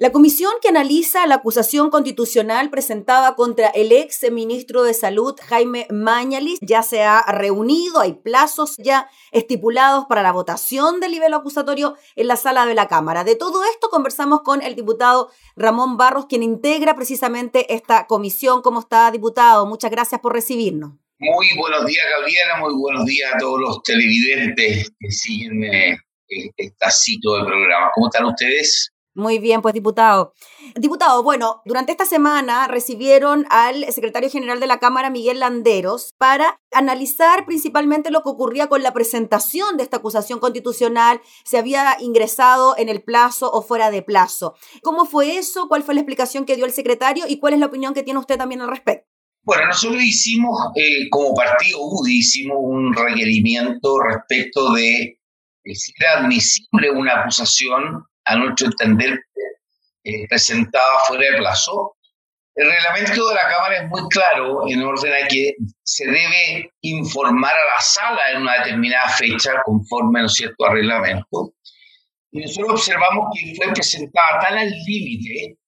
La comisión que analiza la acusación constitucional presentada contra el ex ministro de Salud, Jaime Mañalis, ya se ha reunido, hay plazos ya estipulados para la votación del nivel acusatorio en la sala de la Cámara. De todo esto conversamos con el diputado Ramón Barros, quien integra precisamente esta comisión. ¿Cómo está, diputado? Muchas gracias por recibirnos. Muy buenos días, Gabriela. Muy buenos días a todos los televidentes que siguen eh, este ciclo de programa. ¿Cómo están ustedes? Muy bien, pues diputado. Diputado, bueno, durante esta semana recibieron al secretario general de la Cámara, Miguel Landeros, para analizar principalmente lo que ocurría con la presentación de esta acusación constitucional, si había ingresado en el plazo o fuera de plazo. ¿Cómo fue eso? ¿Cuál fue la explicación que dio el secretario? ¿Y cuál es la opinión que tiene usted también al respecto? Bueno, nosotros hicimos, eh, como partido UDI, hicimos un requerimiento respecto de si era admisible una acusación a nuestro entender, eh, presentada fuera de plazo. El reglamento de la Cámara es muy claro en orden a que se debe informar a la sala en una determinada fecha conforme, ¿no es cierto?, reglamento. Y nosotros observamos que fue presentada tan al límite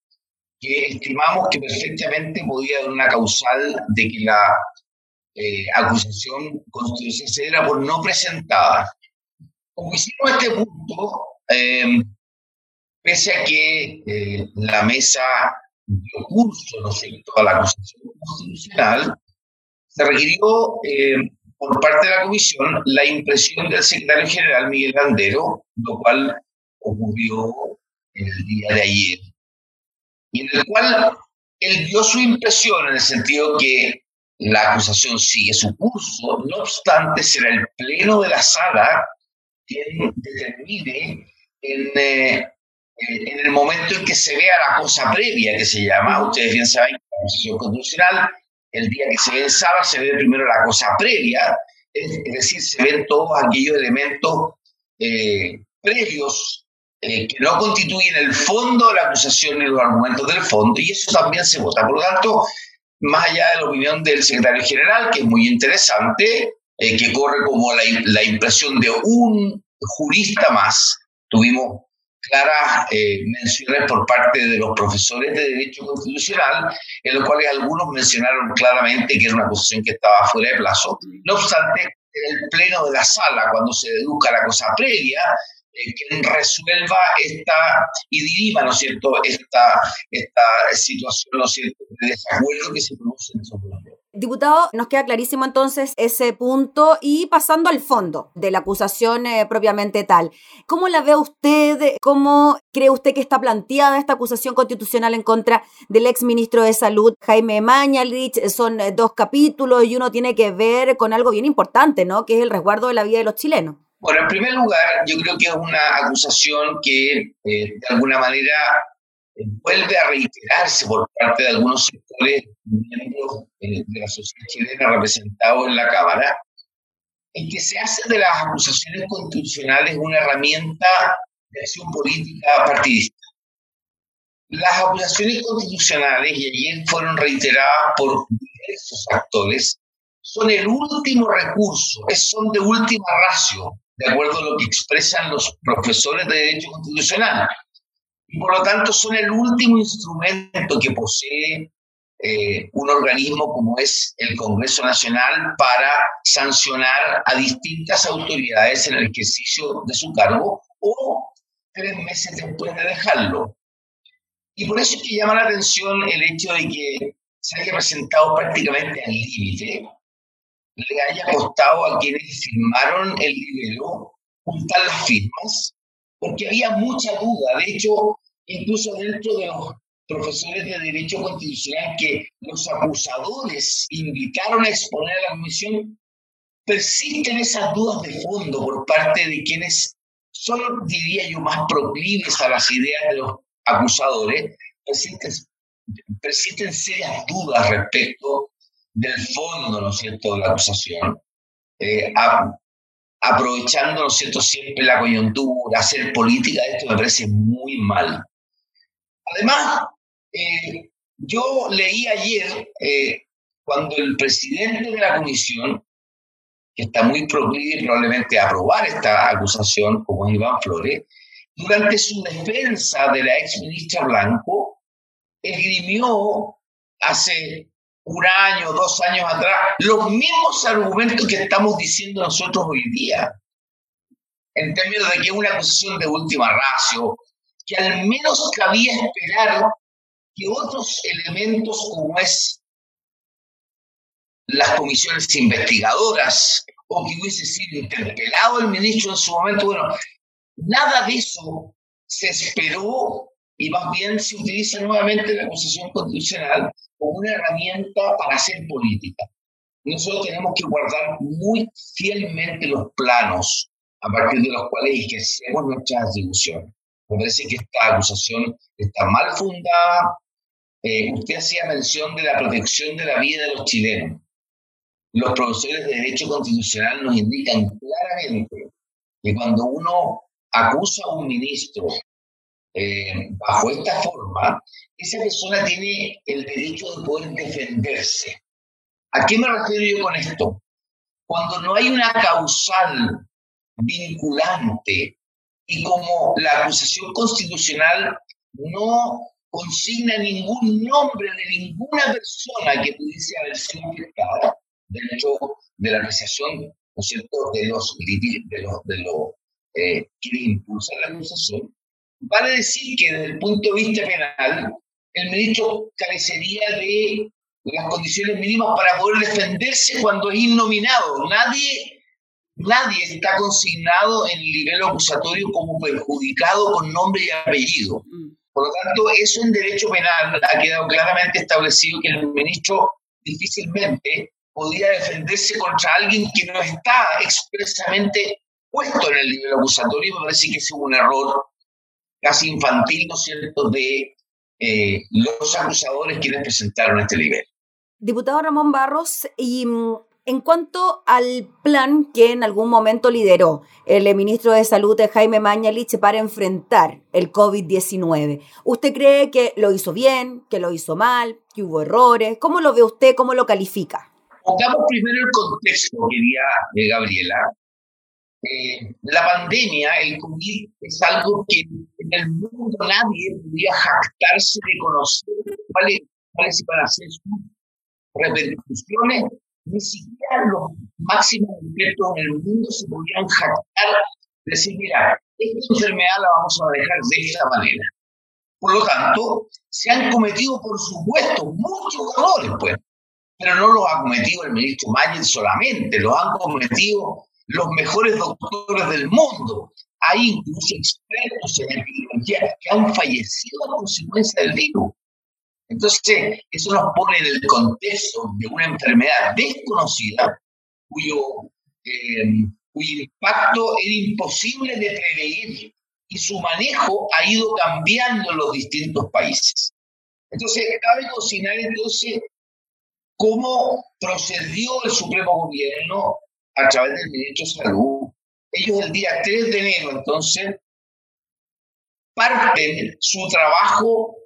que estimamos que perfectamente podía haber una causal de que la eh, acusación constitucional diera por no presentada. Como hicimos este punto, eh, pese a que eh, la mesa dio curso ¿no a la acusación constitucional, se requirió eh, por parte de la comisión la impresión del secretario general Miguel Landero, lo cual ocurrió el día de ayer, y en el cual él dio su impresión en el sentido que la acusación sigue su curso, no obstante será el pleno de la sala quien determine en eh, en el momento en que se vea la cosa previa que se llama, ustedes bien saben que la Constitución Constitucional, el día que se ve en sala, se ve primero la cosa previa, es, decir, se ven todos aquellos elementos eh, previos eh, que no constituyen el fondo de la acusación ni los argumentos del fondo, y eso también se vota. Por lo tanto, más allá de la opinión del secretario general, que es muy interesante, eh, que corre como la, la impresión de un jurista más, tuvimos claras eh, menciones por parte de los profesores de Derecho Constitucional, en los cuales algunos mencionaron claramente que era una acusación que estaba fuera de plazo. No obstante, en el pleno de la sala, cuando se deduzca la cosa previa, eh, quien resuelva esta y dirima, ¿no es cierto?, esta, esta situación, ¿no es cierto?, de desacuerdo que se produce en esos Diputado, nos queda clarísimo entonces ese punto y pasando al fondo de la acusación eh, propiamente tal. ¿Cómo la ve usted? ¿Cómo cree usted que está planteada esta acusación constitucional en contra del ex ministro de Salud, Jaime Mañalich? Son eh, dos capítulos y uno tiene que ver con algo bien importante, ¿no? Que es el resguardo de la vida de los chilenos. Bueno, en primer lugar, yo creo que es una acusación que eh, de alguna manera vuelve a reiterarse por parte de algunos sectores miembros eh, de la sociedad chilena representados en la Cámara, en que se hace de las acusaciones constitucionales una herramienta de acción política partidista. Las acusaciones constitucionales, y ayer fueron reiteradas por diversos actores, son el último recurso, son de última ratio, de acuerdo a lo que expresan los profesores de Derecho Constitucional y por lo tanto son el último instrumento que posee eh, un organismo como es el Congreso Nacional para sancionar a distintas autoridades en el ejercicio de su cargo o tres meses después de dejarlo. Y por eso es que llama la atención el hecho de que se haya presentado prácticamente al límite, le haya costado a quienes firmaron el libro juntar las firmas, porque había mucha duda. De hecho, incluso dentro de los profesores de Derecho Constitucional que los acusadores invitaron a exponer a la comisión, persisten esas dudas de fondo por parte de quienes son, diría yo, más proclives a las ideas de los acusadores, persisten, persisten serias dudas respecto del fondo, ¿no es cierto?, de la acusación, eh, aprovechando, ¿no es cierto?, siempre la coyuntura, hacer política esto me parece muy mal. Además, eh, yo leí ayer, eh, cuando el presidente de la comisión, que está muy proclive probablemente a aprobar esta acusación, como es Iván Flores, durante su defensa de la ex ministra Blanco, esgrimió hace un año, dos años atrás, los mismos argumentos que estamos diciendo nosotros hoy día, en términos de que es una acusación de última ratio, que al menos cabía esperar que otros elementos como es las comisiones investigadoras o que hubiese sido interpelado el ministro en su momento, bueno, nada de eso se esperó y más bien se utiliza nuevamente la acusación constitucional como una herramienta para hacer política. Nosotros tenemos que guardar muy fielmente los planos a partir de los cuales ejercemos nuestras atribuciones. Me parece que esta acusación está mal fundada. Eh, usted hacía mención de la protección de la vida de los chilenos. Los profesores de Derecho Constitucional nos indican claramente que cuando uno acusa a un ministro eh, bajo esta forma, esa persona tiene el derecho de poder defenderse. ¿A qué me refiero yo con esto? Cuando no hay una causal vinculante y como la acusación constitucional no consigna ningún nombre de ninguna persona que pudiese haber sido afectada dentro de la apreciación, ¿no es cierto?, de los, de los, de los eh, que impulsan la acusación, vale decir que desde el punto de vista penal, el ministro carecería de las condiciones mínimas para poder defenderse cuando es innominado. Nadie Nadie está consignado en el nivel acusatorio como perjudicado con nombre y apellido. Mm. Por lo tanto, eso en derecho penal ha quedado claramente establecido que el ministro difícilmente podía defenderse contra alguien que no está expresamente puesto en el nivel acusatorio. Me parece que es un error casi infantil, ¿no es cierto?, de eh, los acusadores quienes presentaron este nivel. Diputado Ramón Barros, y mm, en cuanto al plan que en algún momento lideró el ministro de Salud Jaime Mañalich para enfrentar el COVID-19, ¿usted cree que lo hizo bien, que lo hizo mal, que hubo errores? ¿Cómo lo ve usted? ¿Cómo lo califica? Pongamos primero el contexto, querida eh, Gabriela. Eh, la pandemia, el COVID, es algo que el mundo nadie podía jactarse de conocer cuáles, cuáles iban a ser sus repercusiones ni siquiera los máximos expertos en el mundo se podían jactar de decir, mira, esta enfermedad la vamos a manejar de esta manera. Por lo tanto, se han cometido, por supuesto, muchos errores, pues, pero no los ha cometido el ministro Mayer solamente, los han cometido los mejores doctores del mundo. Hay incluso expertos en epidemiología que han fallecido a consecuencia del virus. Entonces, eso nos pone en el contexto de una enfermedad desconocida cuyo, eh, cuyo impacto era imposible de prever y su manejo ha ido cambiando en los distintos países. Entonces, cabe cocinar entonces cómo procedió el Supremo Gobierno a través del Ministro de Salud. Ellos el día 3 de enero, entonces, parten su trabajo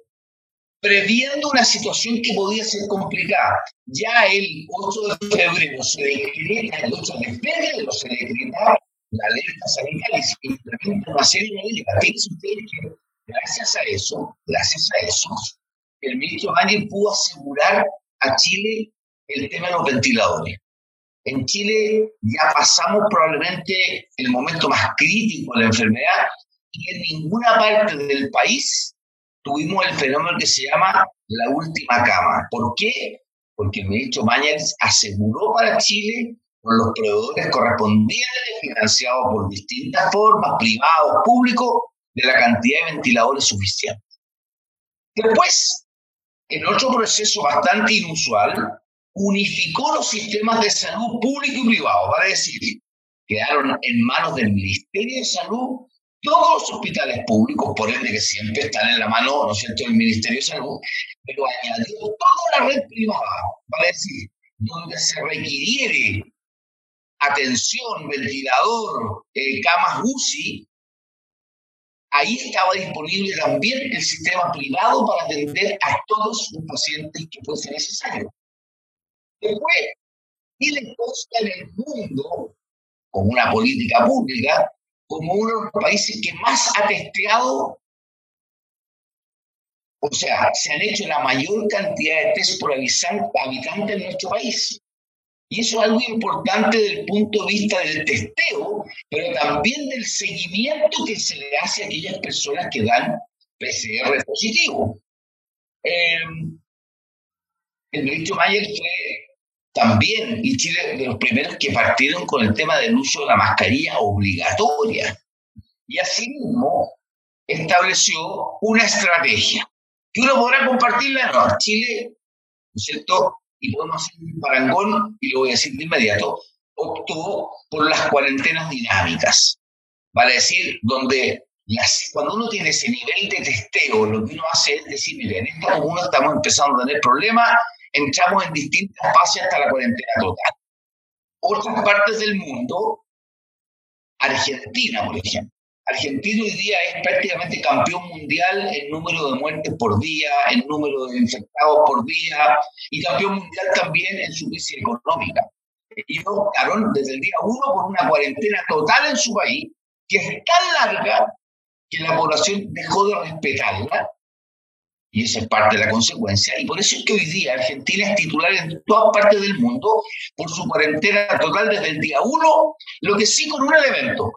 previendo una situación que podía ser complicada. Ya el 8 de febrero se decreta, el 8 de febrero se decreta la alerta sanitaria y se implementa una serie de medidas. Fíjense ustedes que gracias a eso, gracias a eso, el ministro Ángel pudo asegurar a Chile el tema de los ventiladores. En Chile ya pasamos probablemente el momento más crítico de la enfermedad y en ninguna parte del país tuvimos el fenómeno que se llama la última cama. ¿Por qué? Porque el ministro Mañez aseguró para Chile con los proveedores correspondientes, financiados por distintas formas, privados, públicos, de la cantidad de ventiladores suficientes. Después, en otro proceso bastante inusual, unificó los sistemas de salud público y privado, para decir, quedaron en manos del Ministerio de Salud todos los hospitales públicos, por ende que siempre están en la mano, ¿no es cierto?, del Ministerio de Salud, pero añadió toda la red privada, para decir, donde se requiriere atención, ventilador, eh, camas UCI, ahí estaba disponible también el sistema privado para atender a todos los pacientes que fuese necesario. Después, ¿qué le consta en el mundo, con una política pública, como uno de los países que más ha testeado, o sea, se han hecho la mayor cantidad de test por habitante en nuestro país. Y eso es algo importante desde el punto de vista del testeo, pero también del seguimiento que se le hace a aquellas personas que dan PCR positivo. Em, el ministro Mayer fue también, y Chile, de los primeros que partieron con el tema del uso de la mascarilla obligatoria. Y asimismo estableció una estrategia que uno podrá compartirla. No, Chile, ¿no es cierto? y podemos hacer un parangón, y lo voy a decir de inmediato, optó por las cuarentenas dinámicas. Vale decir, donde cuando uno tiene ese nivel de testeo, lo que uno hace es decir, mire, en esta comuna estamos empezando a tener problemas, entramos en distintas fases hasta la cuarentena total. Otras partes del mundo, Argentina, por ejemplo, Argentina hoy día es prácticamente campeón mundial en número de muertes por día, en número de infectados por día y campeón mundial también en su crisis económica. Ellos optaron desde el día uno por una cuarentena total en su país que es tan larga que la población dejó de respetarla y esa es parte de la consecuencia. Y por eso es que hoy día Argentina es titular en todas partes del mundo por su cuarentena total desde el día uno, lo que sí con un elemento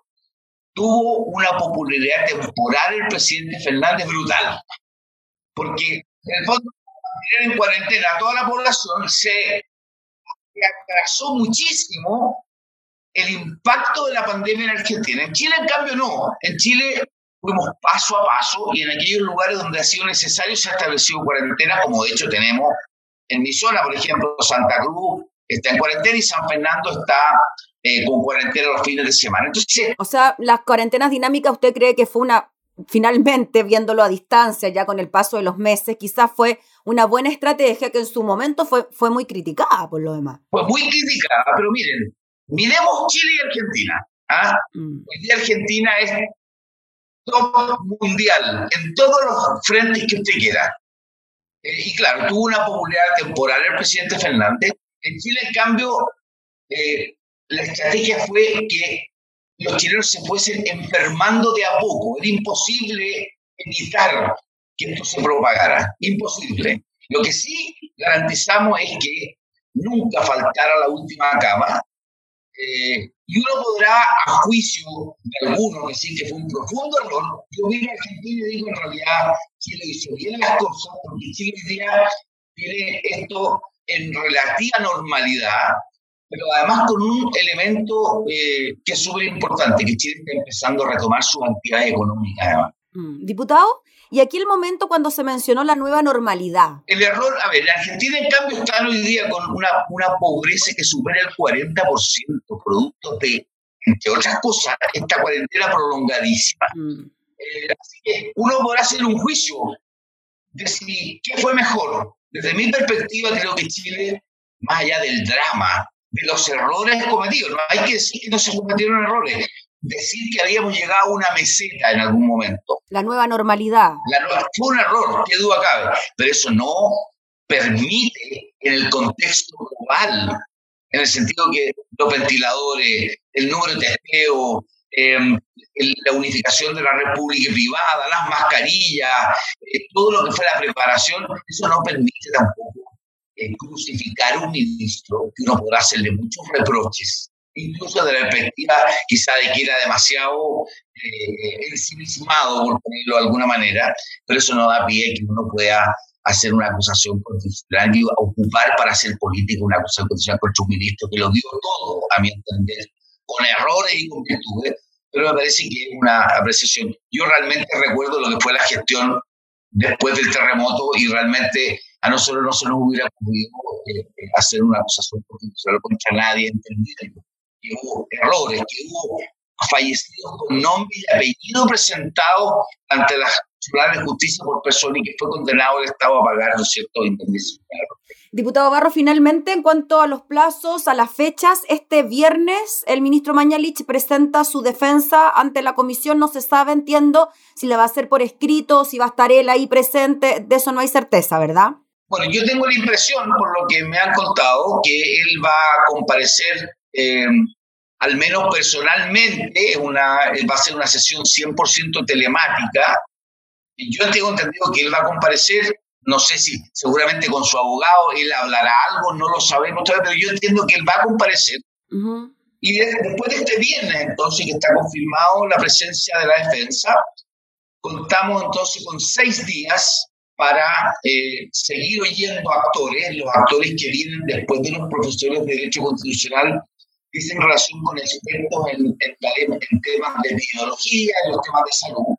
tuvo una popularidad temporal el presidente Fernández brutal. Porque en el fondo, en cuarentena a toda la población se atrasó muchísimo el impacto de la pandemia en Argentina. En Chile, en cambio, no. En Chile fuimos paso a paso y en aquellos lugares donde ha sido necesario se ha establecido cuarentena, como de hecho tenemos en mi zona, por ejemplo, Santa Cruz está en cuarentena y San Fernando está eh, con cuarentena los fines de semana. Entonces, o sea, las cuarentenas dinámicas, ¿usted cree que fue una, finalmente, viéndolo a distancia, ya con el paso de los meses, quizás fue una buena estrategia que en su momento fue, fue muy criticada por lo demás? Fue muy criticada, pero miren, miremos Chile y Argentina. ¿ah? Mm. Hoy día Argentina es top mundial en todos los frentes que usted quiera. Eh, y claro, tuvo una popularidad temporal el presidente Fernández. En Chile, en cambio, eh, la estrategia fue que los chilenos se fuesen enfermando de a poco. Era imposible evitar que esto se propagara. Imposible. Lo que sí garantizamos es que nunca faltara la última cama. Eh, y uno podrá, a juicio de algunos, decir que fue un profundo error. Yo vine a Argentina y digo, en realidad, Chile hizo bien las cosas, porque Chile hoy día tiene esto en relativa normalidad, pero además con un elemento eh, que es súper importante, que Chile está empezando a retomar sus actividades económicas. Mm, diputado, y aquí el momento cuando se mencionó la nueva normalidad. El error, a ver, Argentina en cambio está hoy día con una, una pobreza que supera el 40%, producto de, entre otras cosas, esta cuarentena prolongadísima. Mm. Eh, así que uno podrá hacer un juicio de si qué fue mejor. Desde mi perspectiva, creo que Chile, más allá del drama de los errores cometidos. No hay que decir que no se cometieron errores, decir que habíamos llegado a una meseta en algún momento. La nueva normalidad. La fue un error, qué duda cabe, pero eso no permite en el contexto global, en el sentido que los ventiladores, el número de testeo, em, la unificación de la república privada, las mascarillas, eh, todo lo que fue la preparación, eso no permite tampoco crucificar a un ministro, que uno podrá hacerle muchos reproches, incluso de la perspectiva quizá de que era demasiado eh, ensimismado, por ponerlo de alguna manera, pero eso no da pie que uno pueda hacer una acusación constitucional y ocupar para hacer política una acusación constitucional contra un ministro que lo dio todo, a mi entender, con errores y con virtudes, pero me parece que es una apreciación. Yo realmente recuerdo lo que fue la gestión después del terremoto y realmente a nosotros no se nos hubiera ocurrido eh, eh, hacer una acusación constitucional contra nadie, entendido que hubo errores, que hubo fallecidos con nombre y apellido presentado ante la Tribunal de Justicia por persona y que fue condenado el Estado a pagar, ¿no es cierto?. Diputado Barro, finalmente, en cuanto a los plazos, a las fechas, este viernes el ministro Mañalich presenta su defensa ante la comisión. No se sabe, entiendo, si le va a hacer por escrito, si va a estar él ahí presente. De eso no hay certeza, ¿verdad? Bueno, yo tengo la impresión, por lo que me han contado, que él va a comparecer eh, al menos personalmente, una, va a ser una sesión 100% telemática. Yo tengo entendido que él va a comparecer, no sé si seguramente con su abogado, él hablará algo, no lo sabemos todavía, pero yo entiendo que él va a comparecer. Y después de este viernes, entonces, que está confirmado la presencia de la defensa, contamos entonces con seis días para eh, seguir oyendo actores, los actores que vienen después de los profesores de Derecho Constitucional dicen relación con expertos en, en, temas de biología, en los temas de salud.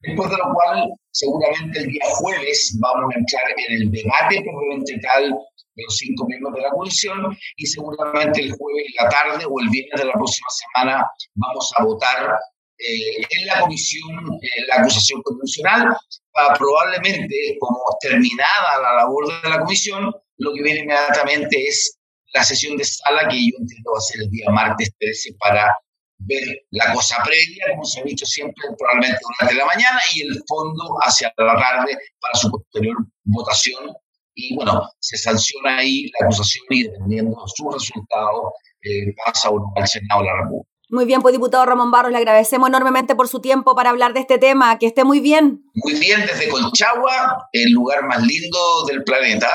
Después de lo cual, seguramente el día jueves vamos a entrar en el debate probablemente tal de los cinco miembros de la comisión y seguramente el jueves en la tarde o el viernes de la próxima semana vamos a votar eh, en la comisión eh, la acusación constitucional. Para probablemente, como terminada la labor de la comisión, lo que viene inmediatamente es la sesión de sala que yo a ser el día martes 13 para ver la cosa previa, como se ha dicho siempre, probablemente durante la mañana, y el fondo hacia la tarde para su posterior votación. Y bueno, se sanciona ahí la acusación y dependiendo de su resultado, eh, pasa uno al Senado de la República. Muy bien, pues diputado Ramón Barros, le agradecemos enormemente por su tiempo para hablar de este tema. Que esté muy bien. Muy bien, desde Colchagua, el lugar más lindo del planeta.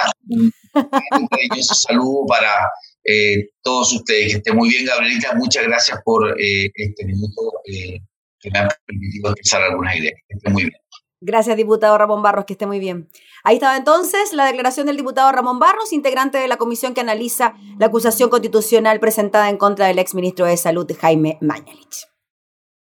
Cariñoso saludo para eh, todos ustedes. Que esté muy bien, Gabrielita. Muchas gracias por eh, este minuto eh, que me ha permitido expresar algunas ideas. Que esté muy bien. Gracias, diputado Ramón Barros, que esté muy bien. Ahí estaba entonces la declaración del diputado Ramón Barros, integrante de la comisión que analiza la acusación constitucional presentada en contra del exministro de Salud, Jaime Mañalich.